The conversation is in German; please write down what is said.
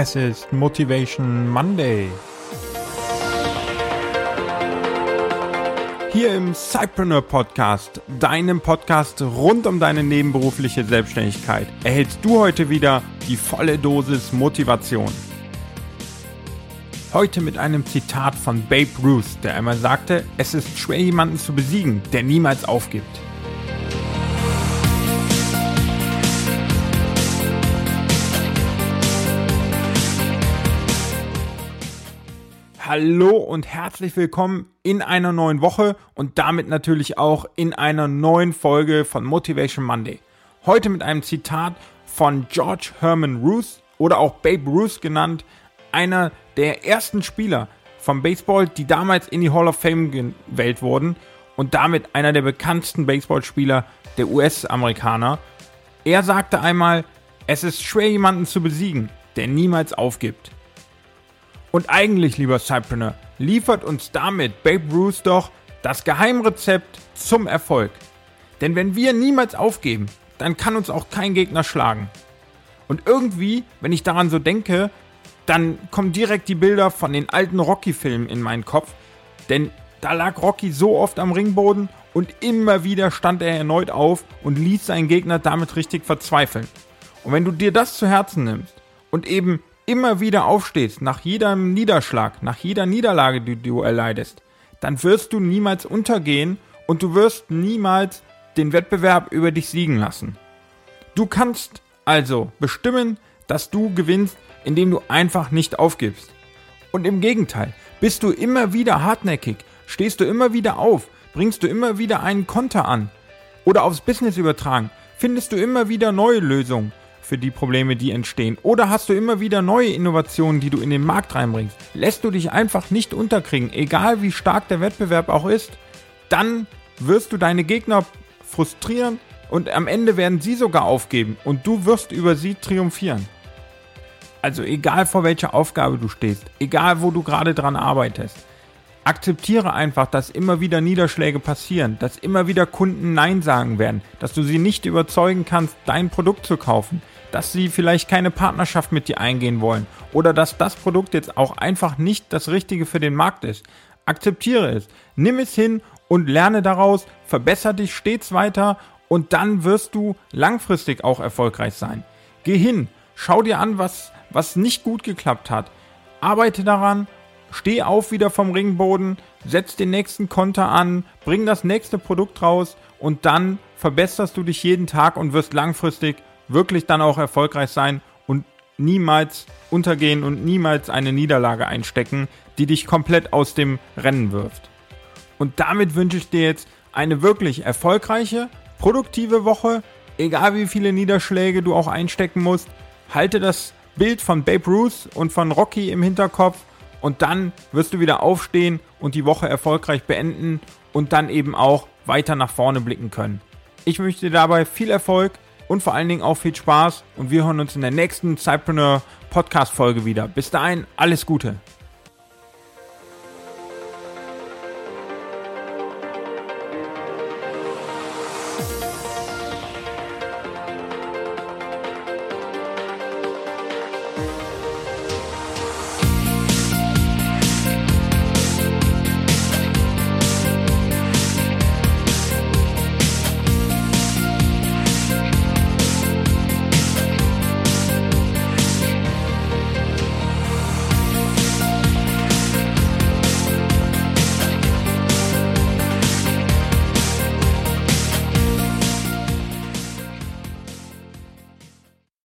Es ist Motivation Monday. Hier im Cypreneur Podcast, deinem Podcast rund um deine nebenberufliche Selbstständigkeit, erhältst du heute wieder die volle Dosis Motivation. Heute mit einem Zitat von Babe Ruth, der einmal sagte, es ist schwer jemanden zu besiegen, der niemals aufgibt. Hallo und herzlich willkommen in einer neuen Woche und damit natürlich auch in einer neuen Folge von Motivation Monday. Heute mit einem Zitat von George Herman Ruth oder auch Babe Ruth genannt, einer der ersten Spieler vom Baseball, die damals in die Hall of Fame gewählt wurden und damit einer der bekanntesten Baseballspieler der US-Amerikaner. Er sagte einmal, es ist schwer jemanden zu besiegen, der niemals aufgibt. Und eigentlich, lieber Cypreneur, liefert uns damit Babe Ruth doch das Geheimrezept zum Erfolg. Denn wenn wir niemals aufgeben, dann kann uns auch kein Gegner schlagen. Und irgendwie, wenn ich daran so denke, dann kommen direkt die Bilder von den alten Rocky-Filmen in meinen Kopf. Denn da lag Rocky so oft am Ringboden und immer wieder stand er erneut auf und ließ seinen Gegner damit richtig verzweifeln. Und wenn du dir das zu Herzen nimmst und eben immer wieder aufstehst, nach jedem Niederschlag, nach jeder Niederlage, die du erleidest, dann wirst du niemals untergehen und du wirst niemals den Wettbewerb über dich siegen lassen. Du kannst also bestimmen, dass du gewinnst, indem du einfach nicht aufgibst. Und im Gegenteil, bist du immer wieder hartnäckig, stehst du immer wieder auf, bringst du immer wieder einen Konter an oder aufs Business übertragen, findest du immer wieder neue Lösungen, für die Probleme, die entstehen? Oder hast du immer wieder neue Innovationen, die du in den Markt reinbringst? Lässt du dich einfach nicht unterkriegen, egal wie stark der Wettbewerb auch ist? Dann wirst du deine Gegner frustrieren und am Ende werden sie sogar aufgeben und du wirst über sie triumphieren. Also egal vor welcher Aufgabe du stehst, egal wo du gerade dran arbeitest, akzeptiere einfach, dass immer wieder Niederschläge passieren, dass immer wieder Kunden Nein sagen werden, dass du sie nicht überzeugen kannst, dein Produkt zu kaufen, dass sie vielleicht keine Partnerschaft mit dir eingehen wollen oder dass das Produkt jetzt auch einfach nicht das Richtige für den Markt ist. Akzeptiere es, nimm es hin und lerne daraus, verbessere dich stets weiter und dann wirst du langfristig auch erfolgreich sein. Geh hin, schau dir an, was, was nicht gut geklappt hat, arbeite daran, steh auf wieder vom Ringboden, setz den nächsten Konter an, bring das nächste Produkt raus und dann verbesserst du dich jeden Tag und wirst langfristig wirklich dann auch erfolgreich sein und niemals untergehen und niemals eine Niederlage einstecken, die dich komplett aus dem Rennen wirft. Und damit wünsche ich dir jetzt eine wirklich erfolgreiche, produktive Woche, egal wie viele Niederschläge du auch einstecken musst. Halte das Bild von Babe Ruth und von Rocky im Hinterkopf und dann wirst du wieder aufstehen und die Woche erfolgreich beenden und dann eben auch weiter nach vorne blicken können. Ich wünsche dir dabei viel Erfolg und vor allen Dingen auch viel Spaß und wir hören uns in der nächsten Cypreneur Podcast Folge wieder. Bis dahin, alles Gute.